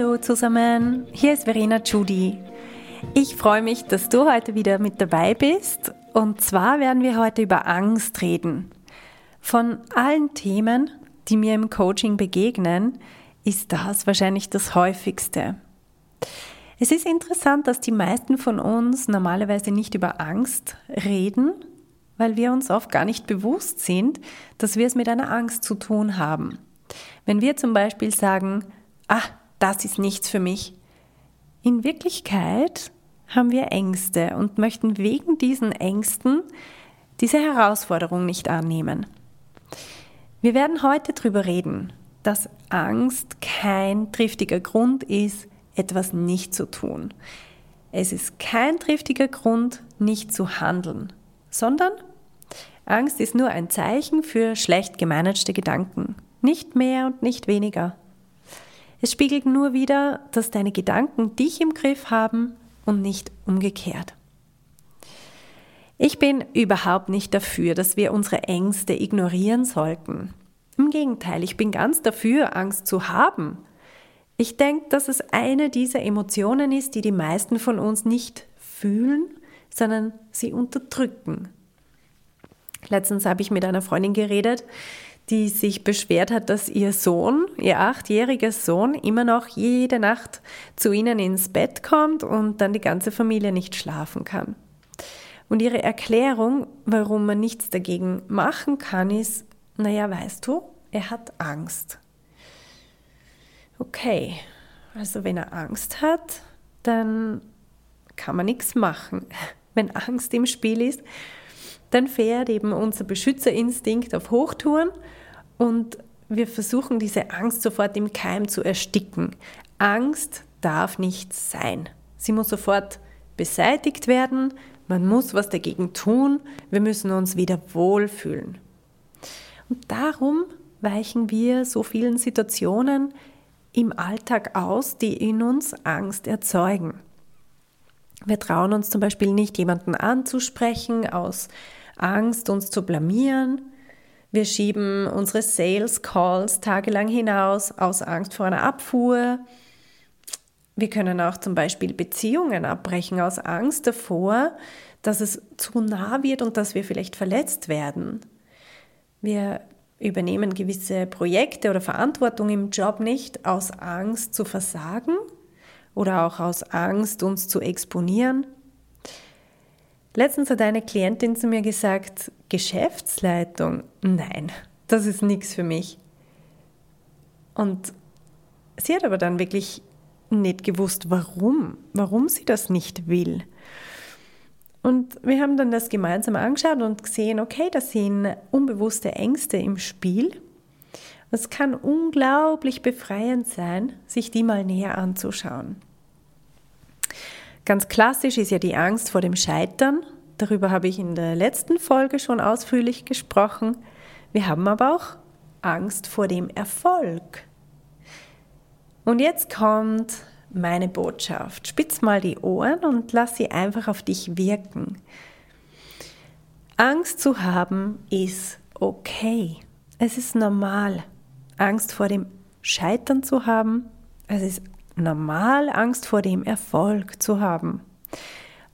Hallo zusammen, hier ist Verena Judy. Ich freue mich, dass du heute wieder mit dabei bist. Und zwar werden wir heute über Angst reden. Von allen Themen, die mir im Coaching begegnen, ist das wahrscheinlich das häufigste. Es ist interessant, dass die meisten von uns normalerweise nicht über Angst reden, weil wir uns oft gar nicht bewusst sind, dass wir es mit einer Angst zu tun haben. Wenn wir zum Beispiel sagen, ah, das ist nichts für mich. In Wirklichkeit haben wir Ängste und möchten wegen diesen Ängsten diese Herausforderung nicht annehmen. Wir werden heute darüber reden, dass Angst kein triftiger Grund ist, etwas nicht zu tun. Es ist kein triftiger Grund, nicht zu handeln, sondern Angst ist nur ein Zeichen für schlecht gemanagte Gedanken, nicht mehr und nicht weniger. Es spiegelt nur wieder, dass deine Gedanken dich im Griff haben und nicht umgekehrt. Ich bin überhaupt nicht dafür, dass wir unsere Ängste ignorieren sollten. Im Gegenteil, ich bin ganz dafür, Angst zu haben. Ich denke, dass es eine dieser Emotionen ist, die die meisten von uns nicht fühlen, sondern sie unterdrücken. Letztens habe ich mit einer Freundin geredet, die sich beschwert hat, dass ihr Sohn, ihr achtjähriger Sohn, immer noch jede Nacht zu ihnen ins Bett kommt und dann die ganze Familie nicht schlafen kann. Und ihre Erklärung, warum man nichts dagegen machen kann, ist, naja, weißt du, er hat Angst. Okay, also wenn er Angst hat, dann kann man nichts machen. Wenn Angst im Spiel ist, dann fährt eben unser Beschützerinstinkt auf Hochtouren und wir versuchen diese Angst sofort im Keim zu ersticken. Angst darf nicht sein. Sie muss sofort beseitigt werden. Man muss was dagegen tun. Wir müssen uns wieder wohlfühlen. Und darum weichen wir so vielen Situationen im Alltag aus, die in uns Angst erzeugen. Wir trauen uns zum Beispiel nicht, jemanden anzusprechen aus Angst, uns zu blamieren. Wir schieben unsere Sales Calls tagelang hinaus aus Angst vor einer Abfuhr. Wir können auch zum Beispiel Beziehungen abbrechen aus Angst davor, dass es zu nah wird und dass wir vielleicht verletzt werden. Wir übernehmen gewisse Projekte oder Verantwortung im Job nicht aus Angst zu versagen oder auch aus Angst, uns zu exponieren. Letztens hat eine Klientin zu mir gesagt, Geschäftsleitung, nein, das ist nichts für mich. Und sie hat aber dann wirklich nicht gewusst, warum, warum sie das nicht will. Und wir haben dann das gemeinsam angeschaut und gesehen, okay, da sind unbewusste Ängste im Spiel. Es kann unglaublich befreiend sein, sich die mal näher anzuschauen. Ganz klassisch ist ja die Angst vor dem Scheitern. Darüber habe ich in der letzten Folge schon ausführlich gesprochen. Wir haben aber auch Angst vor dem Erfolg. Und jetzt kommt meine Botschaft. Spitz mal die Ohren und lass sie einfach auf dich wirken. Angst zu haben ist okay. Es ist normal. Angst vor dem Scheitern zu haben, es ist normal, Angst vor dem Erfolg zu haben.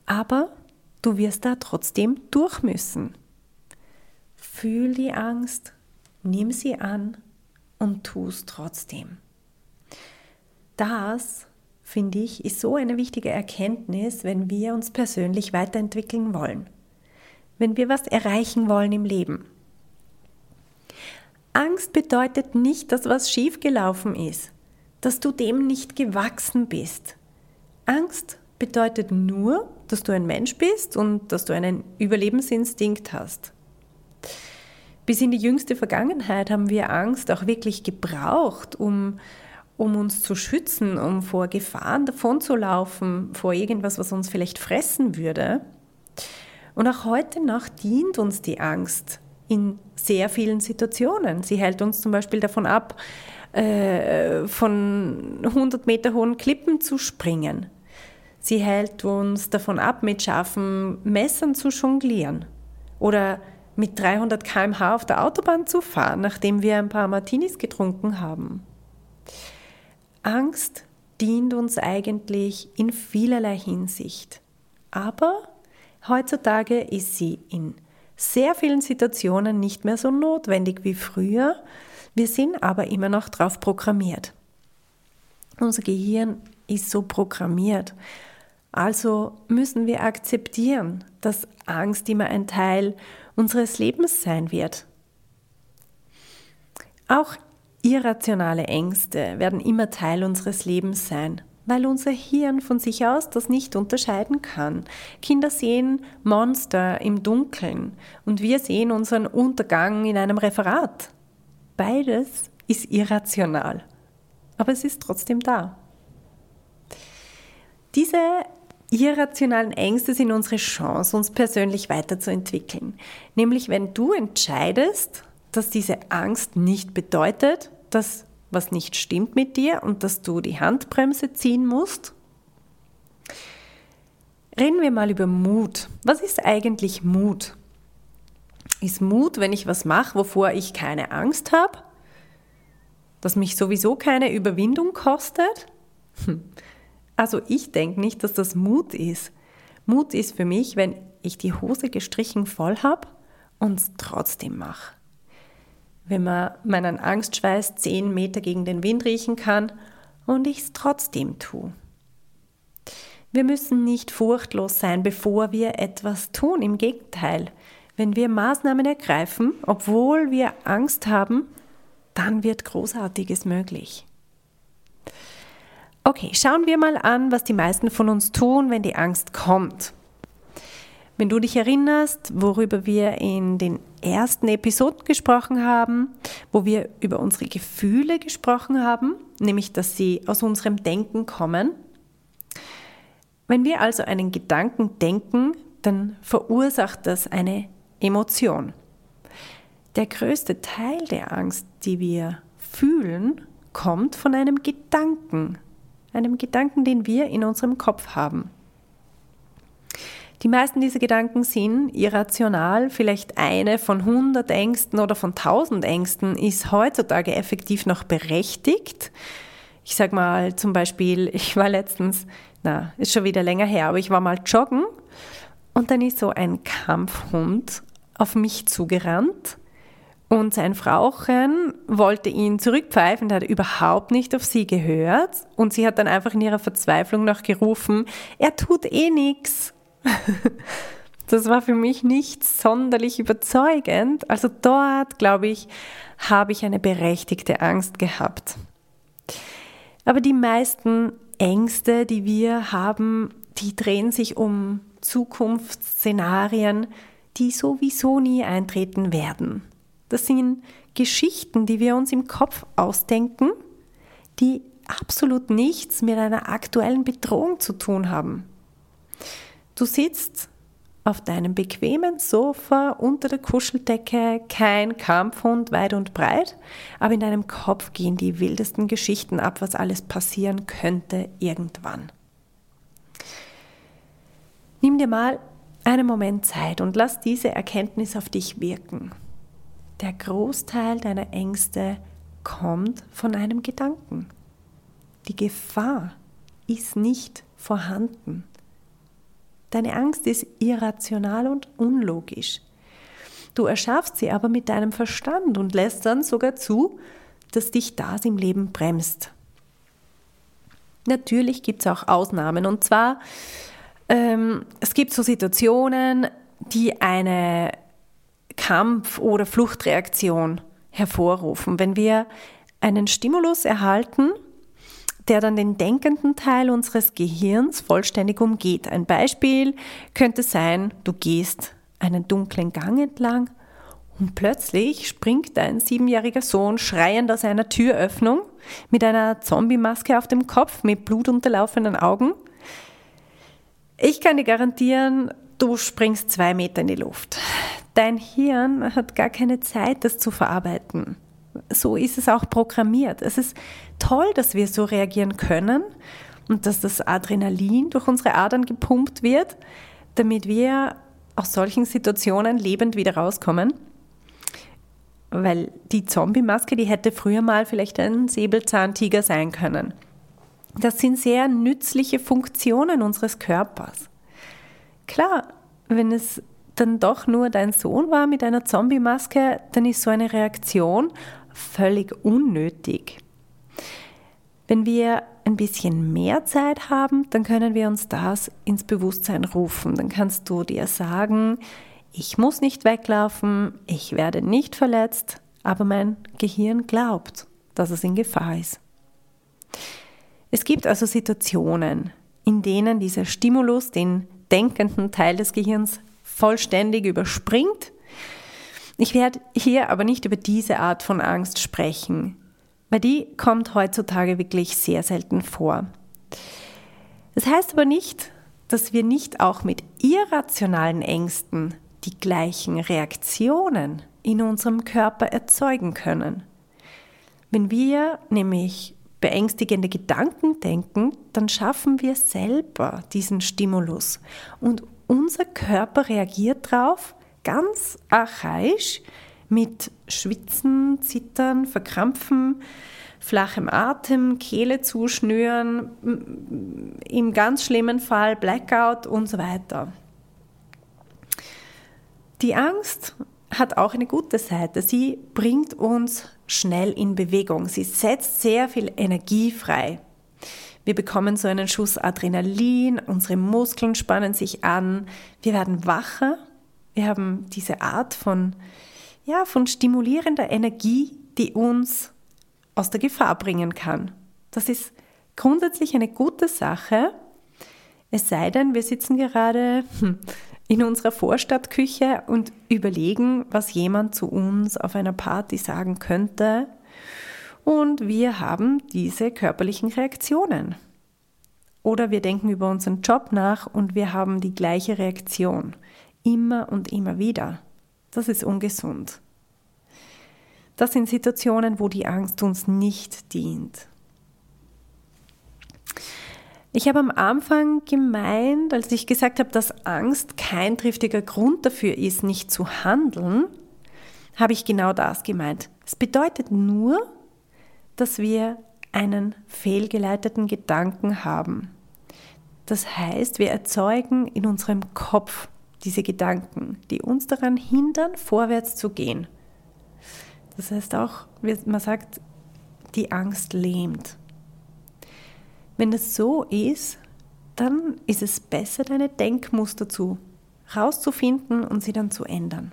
Aber du wirst da trotzdem durch müssen. Fühl die Angst, nimm sie an und tu es trotzdem. Das, finde ich, ist so eine wichtige Erkenntnis, wenn wir uns persönlich weiterentwickeln wollen, wenn wir was erreichen wollen im Leben. Angst bedeutet nicht, dass was schiefgelaufen ist dass du dem nicht gewachsen bist. Angst bedeutet nur, dass du ein Mensch bist und dass du einen Überlebensinstinkt hast. Bis in die jüngste Vergangenheit haben wir Angst auch wirklich gebraucht, um, um uns zu schützen, um vor Gefahren davonzulaufen, vor irgendwas, was uns vielleicht fressen würde. Und auch heute noch dient uns die Angst in sehr vielen Situationen. Sie hält uns zum Beispiel davon ab, äh, von 100 Meter hohen Klippen zu springen. Sie hält uns davon ab, mit scharfen Messern zu jonglieren oder mit 300 km/h auf der Autobahn zu fahren, nachdem wir ein paar Martinis getrunken haben. Angst dient uns eigentlich in vielerlei Hinsicht. Aber heutzutage ist sie in sehr vielen Situationen nicht mehr so notwendig wie früher. Wir sind aber immer noch darauf programmiert. Unser Gehirn ist so programmiert. Also müssen wir akzeptieren, dass Angst immer ein Teil unseres Lebens sein wird. Auch irrationale Ängste werden immer Teil unseres Lebens sein weil unser Hirn von sich aus das nicht unterscheiden kann. Kinder sehen Monster im Dunkeln und wir sehen unseren Untergang in einem Referat. Beides ist irrational, aber es ist trotzdem da. Diese irrationalen Ängste sind unsere Chance, uns persönlich weiterzuentwickeln. Nämlich wenn du entscheidest, dass diese Angst nicht bedeutet, dass was nicht stimmt mit dir und dass du die Handbremse ziehen musst? Reden wir mal über Mut. Was ist eigentlich Mut? Ist Mut, wenn ich was mache, wovor ich keine Angst habe? Das mich sowieso keine Überwindung kostet? Hm. Also ich denke nicht, dass das Mut ist. Mut ist für mich, wenn ich die Hose gestrichen voll habe und es trotzdem mache wenn man meinen Angstschweiß zehn Meter gegen den Wind riechen kann und ich es trotzdem tue. Wir müssen nicht furchtlos sein, bevor wir etwas tun. Im Gegenteil, wenn wir Maßnahmen ergreifen, obwohl wir Angst haben, dann wird Großartiges möglich. Okay, schauen wir mal an, was die meisten von uns tun, wenn die Angst kommt. Wenn du dich erinnerst, worüber wir in den ersten Episoden gesprochen haben, wo wir über unsere Gefühle gesprochen haben, nämlich dass sie aus unserem Denken kommen. Wenn wir also einen Gedanken denken, dann verursacht das eine Emotion. Der größte Teil der Angst, die wir fühlen, kommt von einem Gedanken, einem Gedanken, den wir in unserem Kopf haben. Die meisten dieser Gedanken sind irrational. Vielleicht eine von 100 Ängsten oder von 1000 Ängsten ist heutzutage effektiv noch berechtigt. Ich sag mal zum Beispiel, ich war letztens, na, ist schon wieder länger her, aber ich war mal joggen und dann ist so ein Kampfhund auf mich zugerannt und sein Frauchen wollte ihn zurückpfeifen, hat überhaupt nicht auf sie gehört und sie hat dann einfach in ihrer Verzweiflung noch gerufen, er tut eh nichts. Das war für mich nicht sonderlich überzeugend. Also dort, glaube ich, habe ich eine berechtigte Angst gehabt. Aber die meisten Ängste, die wir haben, die drehen sich um Zukunftsszenarien, die sowieso nie eintreten werden. Das sind Geschichten, die wir uns im Kopf ausdenken, die absolut nichts mit einer aktuellen Bedrohung zu tun haben. Du sitzt auf deinem bequemen Sofa unter der Kuscheldecke, kein Kampfhund weit und breit, aber in deinem Kopf gehen die wildesten Geschichten ab, was alles passieren könnte irgendwann. Nimm dir mal einen Moment Zeit und lass diese Erkenntnis auf dich wirken. Der Großteil deiner Ängste kommt von einem Gedanken. Die Gefahr ist nicht vorhanden. Deine Angst ist irrational und unlogisch. Du erschaffst sie aber mit deinem Verstand und lässt dann sogar zu, dass dich das im Leben bremst. Natürlich gibt es auch Ausnahmen und zwar, ähm, es gibt so Situationen, die eine Kampf- oder Fluchtreaktion hervorrufen. Wenn wir einen Stimulus erhalten, der dann den denkenden Teil unseres Gehirns vollständig umgeht. Ein Beispiel könnte sein, du gehst einen dunklen Gang entlang und plötzlich springt dein siebenjähriger Sohn schreiend aus einer Türöffnung mit einer Zombie-Maske auf dem Kopf, mit blutunterlaufenden Augen. Ich kann dir garantieren, du springst zwei Meter in die Luft. Dein Hirn hat gar keine Zeit, das zu verarbeiten. So ist es auch programmiert. Es ist toll, dass wir so reagieren können und dass das Adrenalin durch unsere Adern gepumpt wird, damit wir aus solchen Situationen lebend wieder rauskommen. Weil die Zombie-Maske, die hätte früher mal vielleicht ein Säbelzahntiger sein können. Das sind sehr nützliche Funktionen unseres Körpers. Klar, wenn es dann doch nur dein Sohn war mit einer Zombie-Maske, dann ist so eine Reaktion völlig unnötig. Wenn wir ein bisschen mehr Zeit haben, dann können wir uns das ins Bewusstsein rufen. Dann kannst du dir sagen, ich muss nicht weglaufen, ich werde nicht verletzt, aber mein Gehirn glaubt, dass es in Gefahr ist. Es gibt also Situationen, in denen dieser Stimulus den denkenden Teil des Gehirns vollständig überspringt. Ich werde hier aber nicht über diese Art von Angst sprechen weil die kommt heutzutage wirklich sehr selten vor. Das heißt aber nicht, dass wir nicht auch mit irrationalen Ängsten die gleichen Reaktionen in unserem Körper erzeugen können. Wenn wir nämlich beängstigende Gedanken denken, dann schaffen wir selber diesen Stimulus und unser Körper reagiert darauf ganz archaisch, mit Schwitzen, Zittern, Verkrampfen, flachem Atem, Kehle zuschnüren, im ganz schlimmen Fall Blackout und so weiter. Die Angst hat auch eine gute Seite. Sie bringt uns schnell in Bewegung. Sie setzt sehr viel Energie frei. Wir bekommen so einen Schuss Adrenalin, unsere Muskeln spannen sich an, wir werden wacher, wir haben diese Art von ja, von stimulierender Energie, die uns aus der Gefahr bringen kann. Das ist grundsätzlich eine gute Sache, es sei denn, wir sitzen gerade hm, in unserer Vorstadtküche und überlegen, was jemand zu uns auf einer Party sagen könnte. Und wir haben diese körperlichen Reaktionen. Oder wir denken über unseren Job nach und wir haben die gleiche Reaktion. Immer und immer wieder. Das ist ungesund. Das sind Situationen, wo die Angst uns nicht dient. Ich habe am Anfang gemeint, als ich gesagt habe, dass Angst kein triftiger Grund dafür ist, nicht zu handeln, habe ich genau das gemeint. Es bedeutet nur, dass wir einen fehlgeleiteten Gedanken haben. Das heißt, wir erzeugen in unserem Kopf diese Gedanken, die uns daran hindern, vorwärts zu gehen. Das heißt auch, man sagt, die Angst lähmt. Wenn es so ist, dann ist es besser, deine Denkmuster zu rauszufinden und sie dann zu ändern.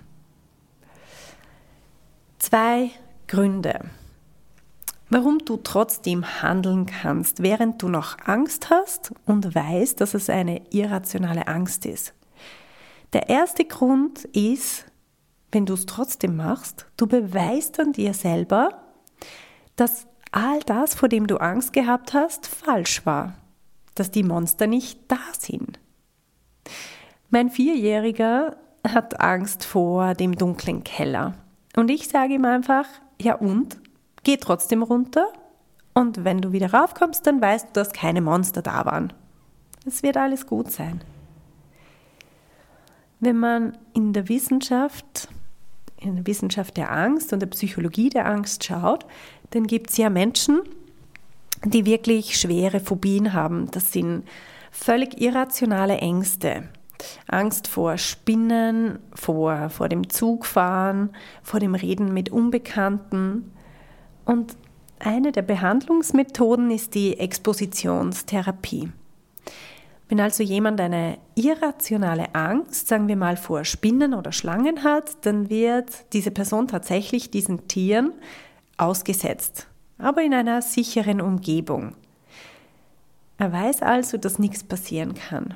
Zwei Gründe, warum du trotzdem handeln kannst, während du noch Angst hast und weißt, dass es eine irrationale Angst ist. Der erste Grund ist, wenn du es trotzdem machst, du beweist an dir selber, dass all das, vor dem du Angst gehabt hast, falsch war, dass die Monster nicht da sind. Mein Vierjähriger hat Angst vor dem dunklen Keller. Und ich sage ihm einfach, ja und? Geh trotzdem runter und wenn du wieder raufkommst, dann weißt du, dass keine Monster da waren. Es wird alles gut sein. Wenn man in der Wissenschaft, in der Wissenschaft der Angst und der Psychologie der Angst schaut, dann gibt es ja Menschen, die wirklich schwere Phobien haben. Das sind völlig irrationale Ängste. Angst vor Spinnen, vor, vor dem Zugfahren, vor dem Reden mit Unbekannten. Und eine der Behandlungsmethoden ist die Expositionstherapie. Wenn also jemand eine irrationale Angst, sagen wir mal vor Spinnen oder Schlangen hat, dann wird diese Person tatsächlich diesen Tieren ausgesetzt, aber in einer sicheren Umgebung. Er weiß also, dass nichts passieren kann.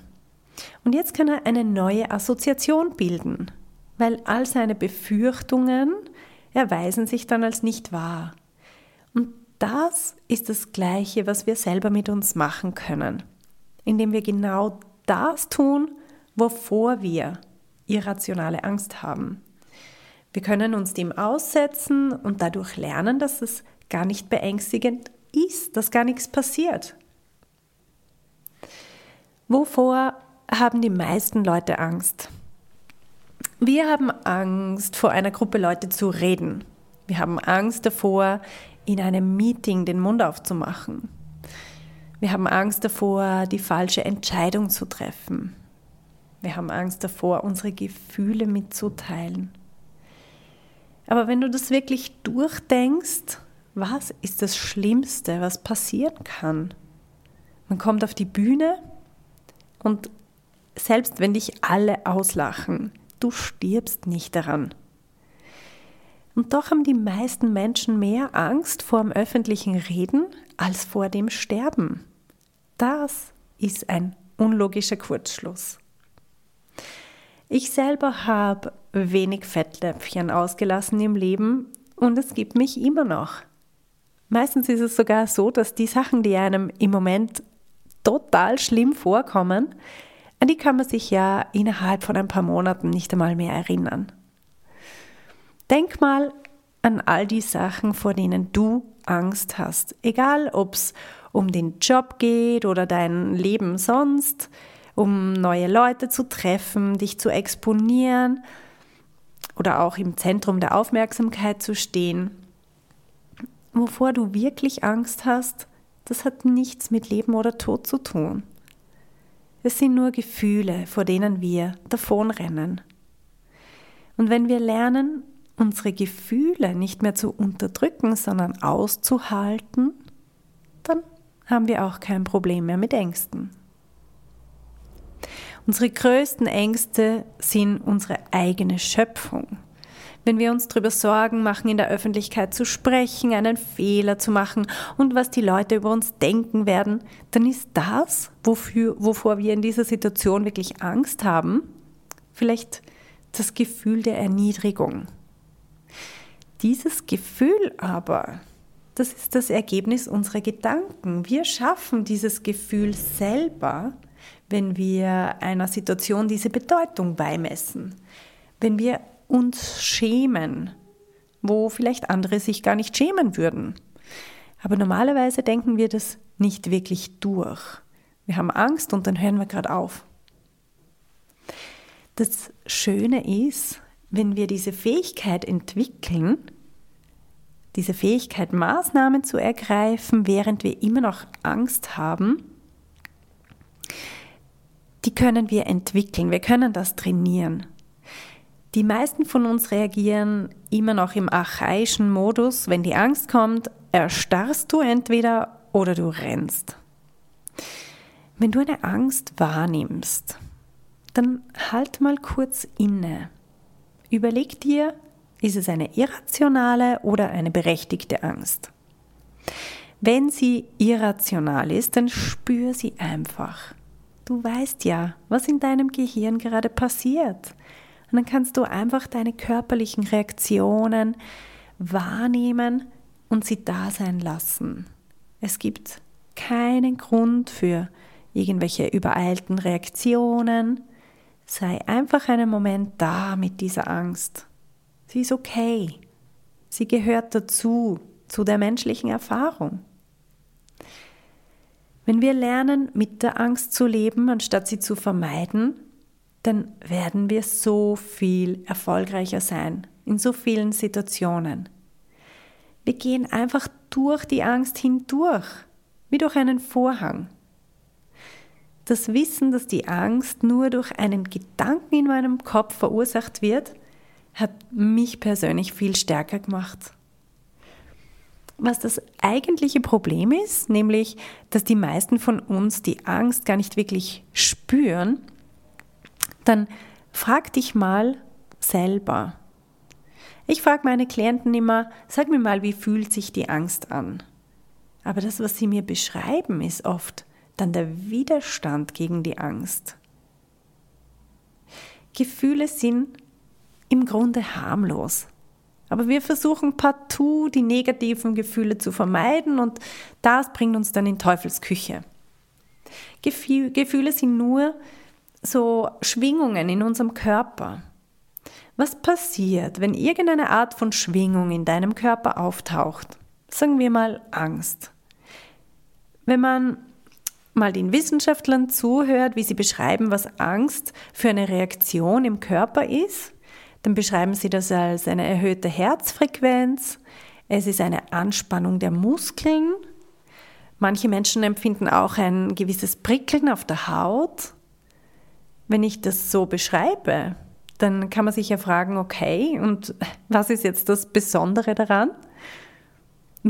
Und jetzt kann er eine neue Assoziation bilden, weil all seine Befürchtungen erweisen sich dann als nicht wahr. Das ist das Gleiche, was wir selber mit uns machen können, indem wir genau das tun, wovor wir irrationale Angst haben. Wir können uns dem aussetzen und dadurch lernen, dass es gar nicht beängstigend ist, dass gar nichts passiert. Wovor haben die meisten Leute Angst? Wir haben Angst, vor einer Gruppe Leute zu reden. Wir haben Angst davor, in einem Meeting den Mund aufzumachen. Wir haben Angst davor, die falsche Entscheidung zu treffen. Wir haben Angst davor, unsere Gefühle mitzuteilen. Aber wenn du das wirklich durchdenkst, was ist das Schlimmste, was passieren kann? Man kommt auf die Bühne und selbst wenn dich alle auslachen, du stirbst nicht daran. Und doch haben die meisten Menschen mehr Angst vor dem öffentlichen Reden als vor dem Sterben. Das ist ein unlogischer Kurzschluss. Ich selber habe wenig Fettläpfchen ausgelassen im Leben und es gibt mich immer noch. Meistens ist es sogar so, dass die Sachen, die einem im Moment total schlimm vorkommen, an die kann man sich ja innerhalb von ein paar Monaten nicht einmal mehr erinnern. Denk mal an all die Sachen, vor denen du Angst hast. Egal, ob es um den Job geht oder dein Leben sonst, um neue Leute zu treffen, dich zu exponieren oder auch im Zentrum der Aufmerksamkeit zu stehen. Wovor du wirklich Angst hast, das hat nichts mit Leben oder Tod zu tun. Es sind nur Gefühle, vor denen wir davonrennen. Und wenn wir lernen, unsere Gefühle nicht mehr zu unterdrücken, sondern auszuhalten, dann haben wir auch kein Problem mehr mit Ängsten. Unsere größten Ängste sind unsere eigene Schöpfung. Wenn wir uns darüber Sorgen machen, in der Öffentlichkeit zu sprechen, einen Fehler zu machen und was die Leute über uns denken werden, dann ist das, wofür, wovor wir in dieser Situation wirklich Angst haben, vielleicht das Gefühl der Erniedrigung. Dieses Gefühl aber, das ist das Ergebnis unserer Gedanken. Wir schaffen dieses Gefühl selber wenn wir einer Situation diese Bedeutung beimessen, wenn wir uns schämen, wo vielleicht andere sich gar nicht schämen würden. Aber normalerweise denken wir das nicht wirklich durch. Wir haben Angst und dann hören wir gerade auf. Das Schöne ist, wenn wir diese Fähigkeit entwickeln, diese Fähigkeit, Maßnahmen zu ergreifen, während wir immer noch Angst haben, die können wir entwickeln, wir können das trainieren. Die meisten von uns reagieren immer noch im archaischen Modus. Wenn die Angst kommt, erstarrst du entweder oder du rennst. Wenn du eine Angst wahrnimmst, dann halt mal kurz inne. Überleg dir, ist es eine irrationale oder eine berechtigte Angst? Wenn sie irrational ist, dann spür sie einfach. Du weißt ja, was in deinem Gehirn gerade passiert. Und dann kannst du einfach deine körperlichen Reaktionen wahrnehmen und sie da sein lassen. Es gibt keinen Grund für irgendwelche übereilten Reaktionen. Sei einfach einen Moment da mit dieser Angst. Sie ist okay. Sie gehört dazu, zu der menschlichen Erfahrung. Wenn wir lernen, mit der Angst zu leben, anstatt sie zu vermeiden, dann werden wir so viel erfolgreicher sein in so vielen Situationen. Wir gehen einfach durch die Angst hindurch, wie durch einen Vorhang. Das Wissen, dass die Angst nur durch einen Gedanken in meinem Kopf verursacht wird, hat mich persönlich viel stärker gemacht was das eigentliche Problem ist, nämlich, dass die meisten von uns die Angst gar nicht wirklich spüren, dann frag dich mal selber. Ich frage meine Klienten immer, sag mir mal, wie fühlt sich die Angst an? Aber das, was sie mir beschreiben, ist oft dann der Widerstand gegen die Angst. Gefühle sind im Grunde harmlos. Aber wir versuchen partout die negativen Gefühle zu vermeiden und das bringt uns dann in Teufelsküche. Gefühle sind nur so Schwingungen in unserem Körper. Was passiert, wenn irgendeine Art von Schwingung in deinem Körper auftaucht? Sagen wir mal Angst. Wenn man mal den Wissenschaftlern zuhört, wie sie beschreiben, was Angst für eine Reaktion im Körper ist, dann beschreiben sie das als eine erhöhte Herzfrequenz, es ist eine Anspannung der Muskeln, manche Menschen empfinden auch ein gewisses Prickeln auf der Haut. Wenn ich das so beschreibe, dann kann man sich ja fragen, okay, und was ist jetzt das Besondere daran?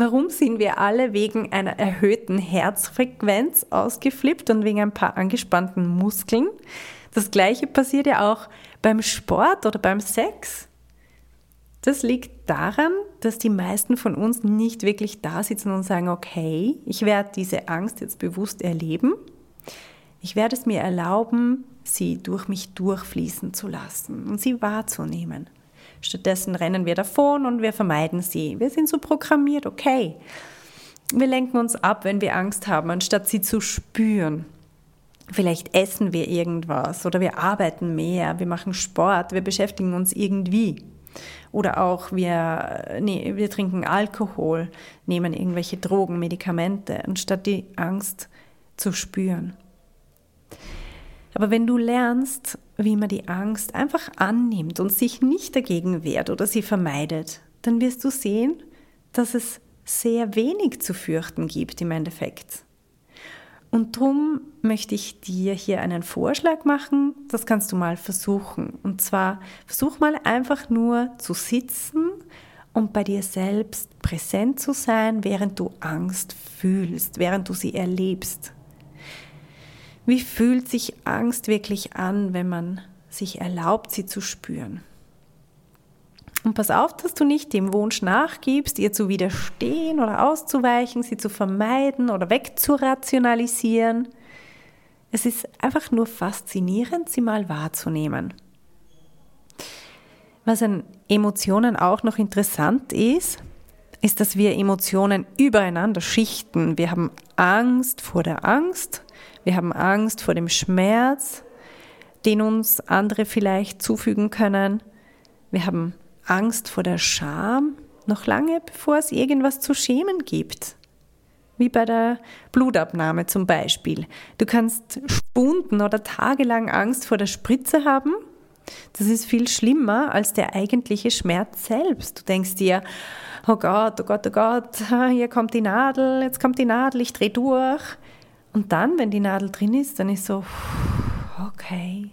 Warum sind wir alle wegen einer erhöhten Herzfrequenz ausgeflippt und wegen ein paar angespannten Muskeln? Das gleiche passiert ja auch beim Sport oder beim Sex. Das liegt daran, dass die meisten von uns nicht wirklich da sitzen und sagen, okay, ich werde diese Angst jetzt bewusst erleben. Ich werde es mir erlauben, sie durch mich durchfließen zu lassen und sie wahrzunehmen. Stattdessen rennen wir davon und wir vermeiden sie. Wir sind so programmiert, okay. Wir lenken uns ab, wenn wir Angst haben, anstatt sie zu spüren. Vielleicht essen wir irgendwas oder wir arbeiten mehr, wir machen Sport, wir beschäftigen uns irgendwie. Oder auch wir, nee, wir trinken Alkohol, nehmen irgendwelche Drogen, Medikamente, anstatt die Angst zu spüren. Aber wenn du lernst, wie man die Angst einfach annimmt und sich nicht dagegen wehrt oder sie vermeidet, dann wirst du sehen, dass es sehr wenig zu fürchten gibt im Endeffekt. Und darum möchte ich dir hier einen Vorschlag machen, das kannst du mal versuchen. Und zwar versuch mal einfach nur zu sitzen und bei dir selbst präsent zu sein, während du Angst fühlst, während du sie erlebst. Wie fühlt sich Angst wirklich an, wenn man sich erlaubt, sie zu spüren? Und pass auf, dass du nicht dem Wunsch nachgibst, ihr zu widerstehen oder auszuweichen, sie zu vermeiden oder wegzurationalisieren. Es ist einfach nur faszinierend, sie mal wahrzunehmen. Was an Emotionen auch noch interessant ist, ist, dass wir Emotionen übereinander schichten. Wir haben Angst vor der Angst, wir haben Angst vor dem Schmerz, den uns andere vielleicht zufügen können. Wir haben Angst vor der Scham, noch lange bevor es irgendwas zu schämen gibt. Wie bei der Blutabnahme zum Beispiel. Du kannst Stunden oder tagelang Angst vor der Spritze haben. Das ist viel schlimmer als der eigentliche Schmerz selbst. Du denkst dir, oh Gott, oh Gott, oh Gott, hier kommt die Nadel, jetzt kommt die Nadel, ich drehe durch. Und dann, wenn die Nadel drin ist, dann ist so, okay,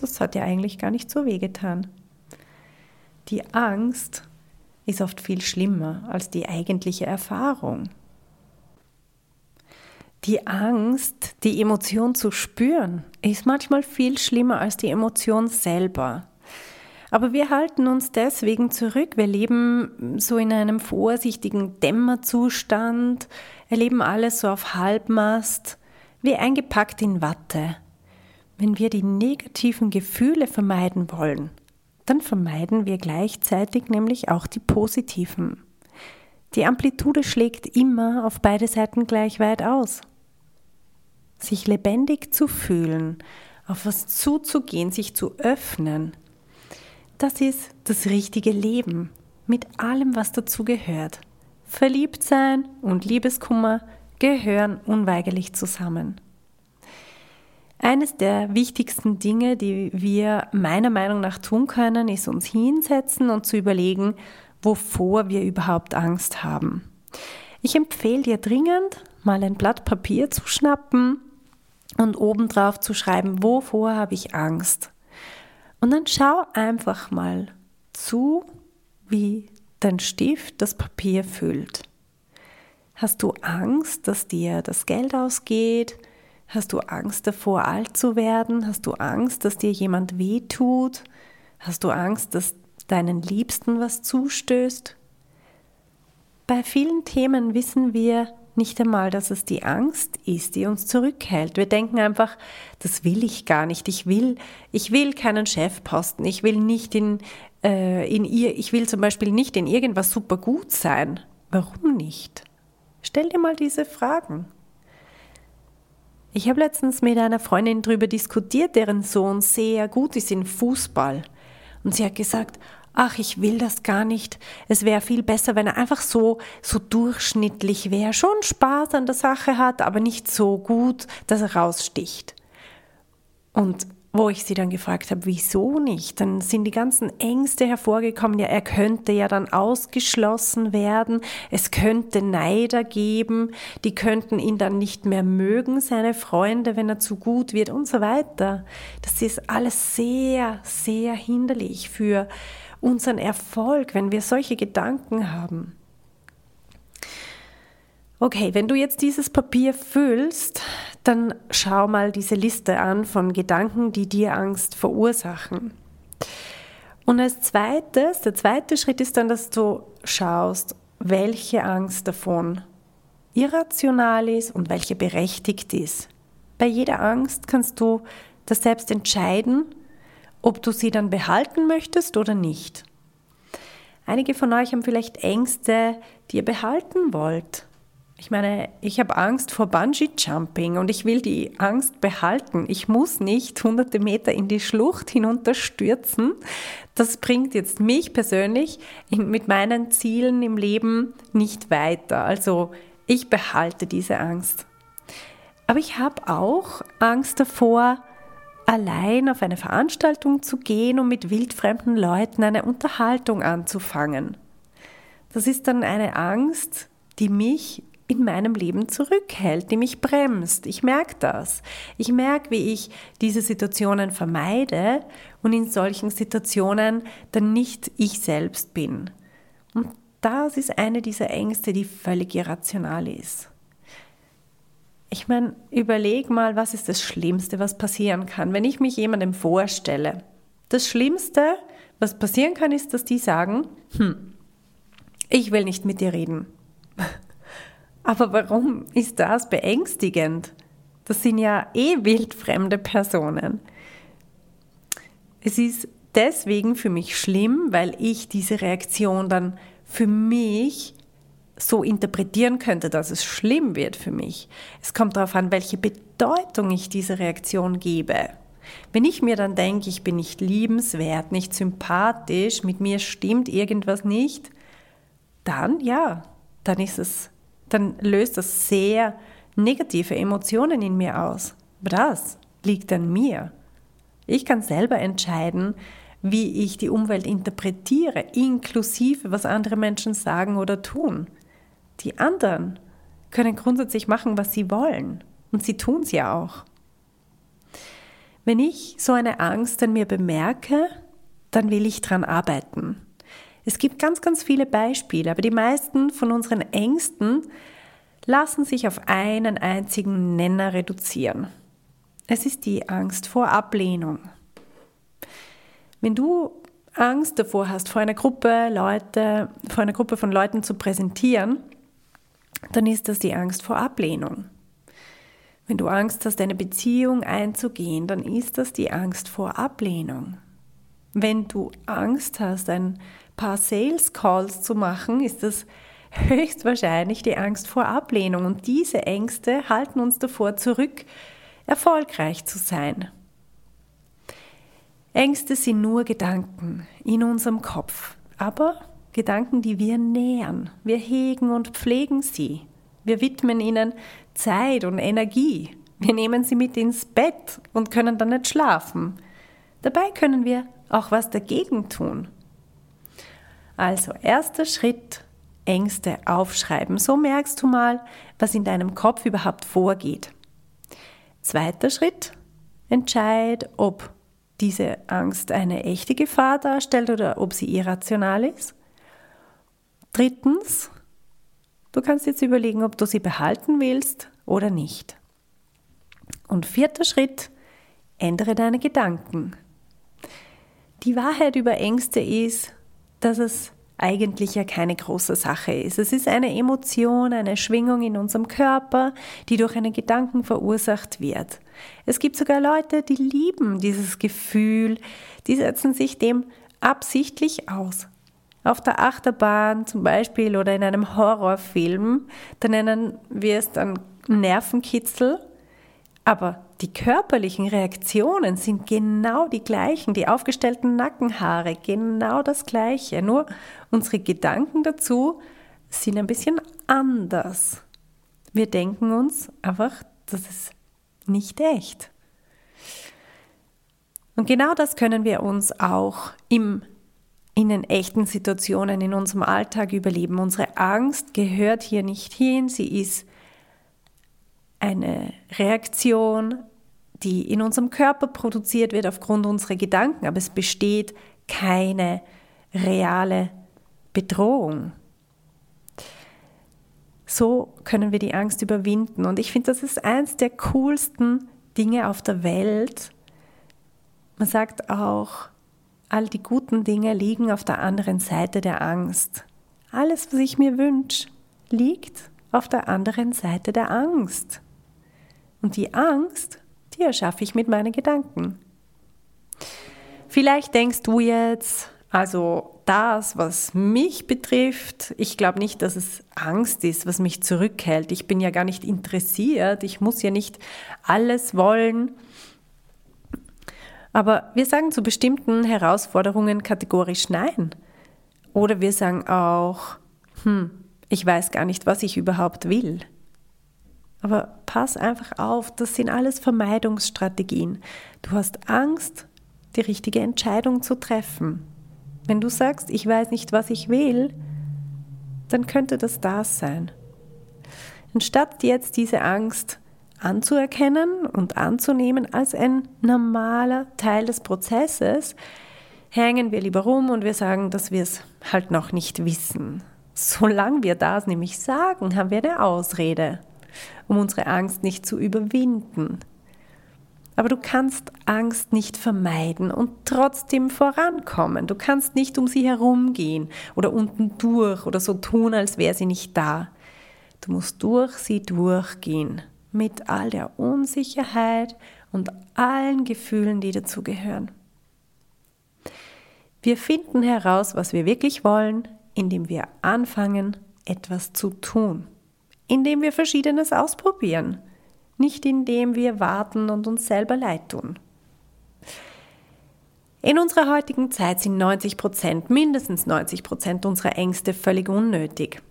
das hat ja eigentlich gar nicht so wehgetan. Die Angst ist oft viel schlimmer als die eigentliche Erfahrung. Die Angst, die Emotion zu spüren, ist manchmal viel schlimmer als die Emotion selber. Aber wir halten uns deswegen zurück. Wir leben so in einem vorsichtigen Dämmerzustand, erleben alles so auf Halbmast wie eingepackt in Watte. Wenn wir die negativen Gefühle vermeiden wollen, dann vermeiden wir gleichzeitig nämlich auch die positiven. Die Amplitude schlägt immer auf beide Seiten gleich weit aus. Sich lebendig zu fühlen, auf was zuzugehen, sich zu öffnen, das ist das richtige Leben mit allem, was dazu gehört. Verliebt sein und Liebeskummer gehören unweigerlich zusammen. Eines der wichtigsten Dinge, die wir meiner Meinung nach tun können, ist uns hinsetzen und zu überlegen, wovor wir überhaupt Angst haben. Ich empfehle dir dringend, mal ein Blatt Papier zu schnappen und obendrauf zu schreiben, wovor habe ich Angst. Und dann schau einfach mal zu, wie dein Stift das Papier füllt. Hast du Angst, dass dir das Geld ausgeht? Hast du Angst davor, alt zu werden? Hast du Angst, dass dir jemand wehtut? Hast du Angst, dass deinen Liebsten was zustößt? Bei vielen Themen wissen wir nicht einmal, dass es die Angst ist, die uns zurückhält. Wir denken einfach, das will ich gar nicht. Ich will, ich will keinen Chefposten. Ich will nicht in, äh, in ihr, ich will zum Beispiel nicht in irgendwas super gut sein. Warum nicht? Stell dir mal diese Fragen. Ich habe letztens mit einer Freundin darüber diskutiert, deren Sohn sehr gut ist in Fußball. Und sie hat gesagt, ach, ich will das gar nicht. Es wäre viel besser, wenn er einfach so, so durchschnittlich wäre, schon Spaß an der Sache hat, aber nicht so gut, dass er raussticht. Und wo ich sie dann gefragt habe, wieso nicht, dann sind die ganzen Ängste hervorgekommen, ja, er könnte ja dann ausgeschlossen werden, es könnte Neider geben, die könnten ihn dann nicht mehr mögen, seine Freunde, wenn er zu gut wird und so weiter. Das ist alles sehr, sehr hinderlich für unseren Erfolg, wenn wir solche Gedanken haben. Okay, wenn du jetzt dieses Papier füllst, dann schau mal diese Liste an von Gedanken, die dir Angst verursachen. Und als zweites, der zweite Schritt ist dann, dass du schaust, welche Angst davon irrational ist und welche berechtigt ist. Bei jeder Angst kannst du das selbst entscheiden, ob du sie dann behalten möchtest oder nicht. Einige von euch haben vielleicht Ängste, die ihr behalten wollt. Ich meine, ich habe Angst vor Bungee-Jumping und ich will die Angst behalten. Ich muss nicht hunderte Meter in die Schlucht hinunterstürzen. Das bringt jetzt mich persönlich mit meinen Zielen im Leben nicht weiter. Also ich behalte diese Angst. Aber ich habe auch Angst davor, allein auf eine Veranstaltung zu gehen und mit wildfremden Leuten eine Unterhaltung anzufangen. Das ist dann eine Angst, die mich in meinem Leben zurückhält, die mich bremst. Ich merke das. Ich merke, wie ich diese Situationen vermeide und in solchen Situationen dann nicht ich selbst bin. Und das ist eine dieser Ängste, die völlig irrational ist. Ich meine, überleg mal, was ist das Schlimmste, was passieren kann, wenn ich mich jemandem vorstelle. Das Schlimmste, was passieren kann, ist, dass die sagen, hm, ich will nicht mit dir reden. Aber warum ist das beängstigend? Das sind ja eh wildfremde Personen. Es ist deswegen für mich schlimm, weil ich diese Reaktion dann für mich so interpretieren könnte, dass es schlimm wird für mich. Es kommt darauf an, welche Bedeutung ich dieser Reaktion gebe. Wenn ich mir dann denke, ich bin nicht liebenswert, nicht sympathisch, mit mir stimmt irgendwas nicht, dann ja, dann ist es dann löst das sehr negative Emotionen in mir aus. Aber das liegt an mir. Ich kann selber entscheiden, wie ich die Umwelt interpretiere, inklusive was andere Menschen sagen oder tun. Die anderen können grundsätzlich machen, was sie wollen. Und sie tun es ja auch. Wenn ich so eine Angst an mir bemerke, dann will ich dran arbeiten. Es gibt ganz, ganz viele Beispiele, aber die meisten von unseren Ängsten lassen sich auf einen einzigen Nenner reduzieren. Es ist die Angst vor Ablehnung. Wenn du Angst davor hast, vor einer Gruppe Leute, vor einer Gruppe von Leuten zu präsentieren, dann ist das die Angst vor Ablehnung. Wenn du Angst hast, eine Beziehung einzugehen, dann ist das die Angst vor Ablehnung. Wenn du Angst hast, ein paar Sales Calls zu machen, ist das höchstwahrscheinlich die Angst vor Ablehnung. Und diese Ängste halten uns davor zurück, erfolgreich zu sein. Ängste sind nur Gedanken in unserem Kopf, aber Gedanken, die wir nähern. Wir hegen und pflegen sie. Wir widmen ihnen Zeit und Energie. Wir nehmen sie mit ins Bett und können dann nicht schlafen. Dabei können wir auch was dagegen tun. Also erster Schritt, Ängste aufschreiben. So merkst du mal, was in deinem Kopf überhaupt vorgeht. Zweiter Schritt, entscheid, ob diese Angst eine echte Gefahr darstellt oder ob sie irrational ist. Drittens, du kannst jetzt überlegen, ob du sie behalten willst oder nicht. Und vierter Schritt, ändere deine Gedanken. Die Wahrheit über Ängste ist, dass es eigentlich ja keine große Sache ist. Es ist eine Emotion, eine Schwingung in unserem Körper, die durch einen Gedanken verursacht wird. Es gibt sogar Leute, die lieben dieses Gefühl, die setzen sich dem absichtlich aus. Auf der Achterbahn zum Beispiel oder in einem Horrorfilm, da nennen wir es dann Nervenkitzel, aber die körperlichen Reaktionen sind genau die gleichen, die aufgestellten Nackenhaare, genau das gleiche. Nur unsere Gedanken dazu sind ein bisschen anders. Wir denken uns einfach, das ist nicht echt. Und genau das können wir uns auch im, in den echten Situationen in unserem Alltag überleben. Unsere Angst gehört hier nicht hin, sie ist eine Reaktion, die in unserem Körper produziert wird aufgrund unserer Gedanken, aber es besteht keine reale Bedrohung. So können wir die Angst überwinden. Und ich finde, das ist eins der coolsten Dinge auf der Welt. Man sagt auch, all die guten Dinge liegen auf der anderen Seite der Angst. Alles, was ich mir wünsche, liegt auf der anderen Seite der Angst. Und die Angst die erschaffe ich mit meinen Gedanken. Vielleicht denkst du jetzt, also das, was mich betrifft, ich glaube nicht, dass es Angst ist, was mich zurückhält. Ich bin ja gar nicht interessiert, ich muss ja nicht alles wollen. Aber wir sagen zu bestimmten Herausforderungen kategorisch Nein. Oder wir sagen auch, hm, ich weiß gar nicht, was ich überhaupt will. Aber pass einfach auf, das sind alles Vermeidungsstrategien. Du hast Angst, die richtige Entscheidung zu treffen. Wenn du sagst, ich weiß nicht, was ich will, dann könnte das das sein. Anstatt jetzt diese Angst anzuerkennen und anzunehmen als ein normaler Teil des Prozesses, hängen wir lieber rum und wir sagen, dass wir es halt noch nicht wissen. Solange wir das nämlich sagen, haben wir eine Ausrede um unsere Angst nicht zu überwinden. Aber du kannst Angst nicht vermeiden und trotzdem vorankommen. Du kannst nicht um sie herumgehen oder unten durch oder so tun, als wäre sie nicht da. Du musst durch sie durchgehen mit all der Unsicherheit und allen Gefühlen, die dazugehören. Wir finden heraus, was wir wirklich wollen, indem wir anfangen, etwas zu tun indem wir Verschiedenes ausprobieren, nicht indem wir warten und uns selber leid tun. In unserer heutigen Zeit sind 90 Prozent, mindestens 90 Prozent unserer Ängste völlig unnötig.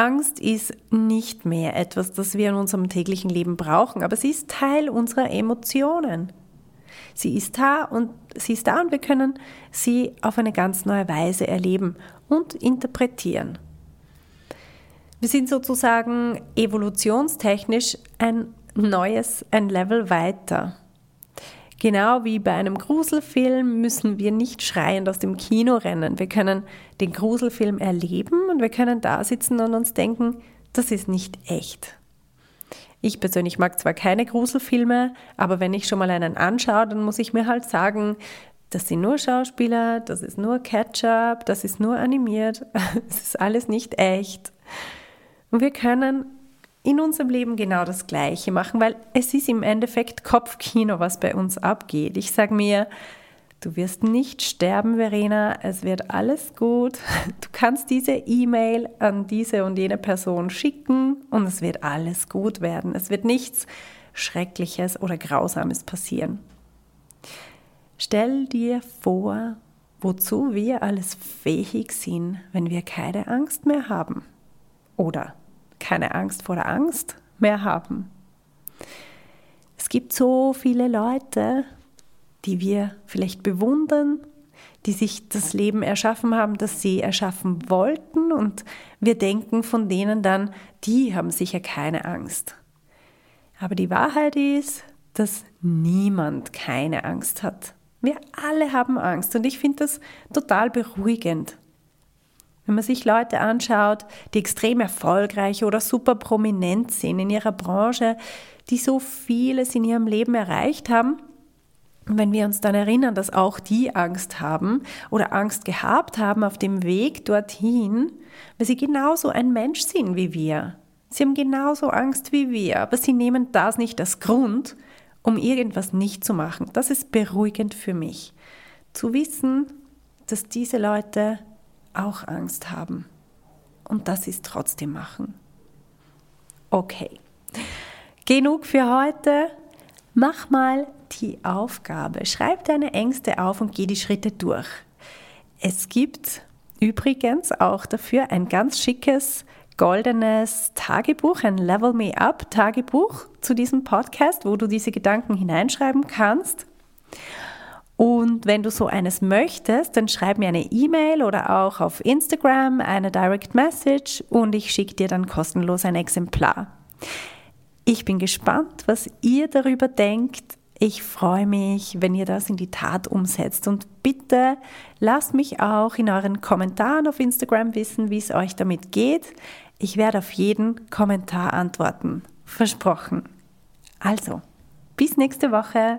Angst ist nicht mehr etwas, das wir in unserem täglichen Leben brauchen, aber sie ist Teil unserer Emotionen. Sie ist da und sie ist da und wir können sie auf eine ganz neue Weise erleben und interpretieren. Wir sind sozusagen evolutionstechnisch ein neues, ein Level weiter. Genau wie bei einem Gruselfilm müssen wir nicht schreiend aus dem Kino rennen. Wir können den Gruselfilm erleben und wir können da sitzen und uns denken, das ist nicht echt. Ich persönlich mag zwar keine Gruselfilme, aber wenn ich schon mal einen anschaue, dann muss ich mir halt sagen, das sind nur Schauspieler, das ist nur Ketchup, das ist nur animiert, es ist alles nicht echt. Und wir können in unserem Leben genau das Gleiche machen, weil es ist im Endeffekt Kopfkino, was bei uns abgeht. Ich sage mir, du wirst nicht sterben, Verena, es wird alles gut. Du kannst diese E-Mail an diese und jene Person schicken und es wird alles gut werden. Es wird nichts Schreckliches oder Grausames passieren. Stell dir vor, wozu wir alles fähig sind, wenn wir keine Angst mehr haben. Oder keine Angst vor der Angst mehr haben. Es gibt so viele Leute, die wir vielleicht bewundern, die sich das Leben erschaffen haben, das sie erschaffen wollten und wir denken von denen dann, die haben sicher keine Angst. Aber die Wahrheit ist, dass niemand keine Angst hat. Wir alle haben Angst und ich finde das total beruhigend. Wenn man sich Leute anschaut, die extrem erfolgreich oder super prominent sind in ihrer Branche, die so vieles in ihrem Leben erreicht haben, wenn wir uns dann erinnern, dass auch die Angst haben oder Angst gehabt haben auf dem Weg dorthin, weil sie genauso ein Mensch sind wie wir. Sie haben genauso Angst wie wir, aber sie nehmen das nicht als Grund, um irgendwas nicht zu machen. Das ist beruhigend für mich, zu wissen, dass diese Leute auch Angst haben und dass sie es trotzdem machen. Okay, genug für heute. Mach mal die Aufgabe. Schreib deine Ängste auf und geh die Schritte durch. Es gibt übrigens auch dafür ein ganz schickes goldenes Tagebuch, ein Level Me Up Tagebuch zu diesem Podcast, wo du diese Gedanken hineinschreiben kannst. Und wenn du so eines möchtest, dann schreib mir eine E-Mail oder auch auf Instagram eine Direct Message und ich schicke dir dann kostenlos ein Exemplar. Ich bin gespannt, was ihr darüber denkt. Ich freue mich, wenn ihr das in die Tat umsetzt. Und bitte lasst mich auch in euren Kommentaren auf Instagram wissen, wie es euch damit geht. Ich werde auf jeden Kommentar antworten. Versprochen. Also, bis nächste Woche.